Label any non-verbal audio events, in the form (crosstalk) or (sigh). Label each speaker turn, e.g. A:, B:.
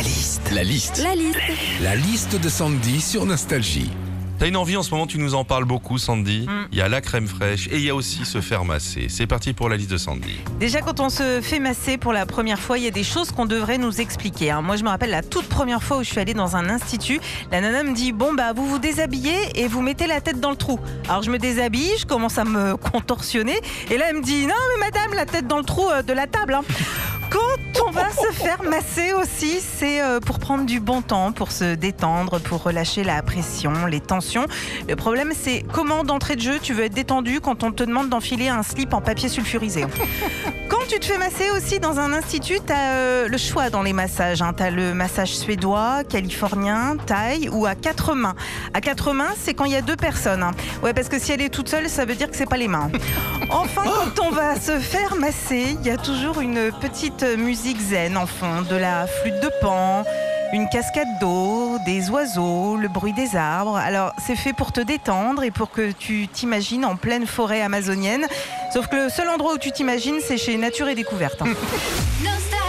A: La liste. La liste.
B: La liste.
A: La liste de Sandy sur Nostalgie.
C: T'as une envie en ce moment, tu nous en parles beaucoup, Sandy. Il y a la crème fraîche et il y a aussi se faire masser. C'est parti pour la liste de Sandy.
D: Déjà, quand on se fait masser pour la première fois, il y a des choses qu'on devrait nous expliquer. hein. Moi, je me rappelle la toute première fois où je suis allée dans un institut, la nana me dit Bon, bah, vous vous déshabillez et vous mettez la tête dans le trou. Alors, je me déshabille, je commence à me (laughs) contorsionner, et là, elle me dit Non, mais madame, la tête dans le trou euh, de la table. hein. Quand on va se faire masser aussi, c'est euh, pour prendre du bon temps, pour se détendre, pour relâcher la pression, les tensions. Le problème, c'est comment d'entrée de jeu tu veux être détendu quand on te demande d'enfiler un slip en papier sulfurisé. Tu te fais masser aussi dans un institut, tu as le choix dans les massages. Tu as le massage suédois, californien, thaï ou à quatre mains. À quatre mains, c'est quand il y a deux personnes. hein. Ouais, parce que si elle est toute seule, ça veut dire que c'est pas les mains. (laughs) Enfin, quand on va se faire masser, il y a toujours une petite musique zen en fond, de la flûte de pan. Une cascade d'eau, des oiseaux, le bruit des arbres. Alors, c'est fait pour te détendre et pour que tu t'imagines en pleine forêt amazonienne. Sauf que le seul endroit où tu t'imagines, c'est chez Nature et Découverte. hein. (laughs)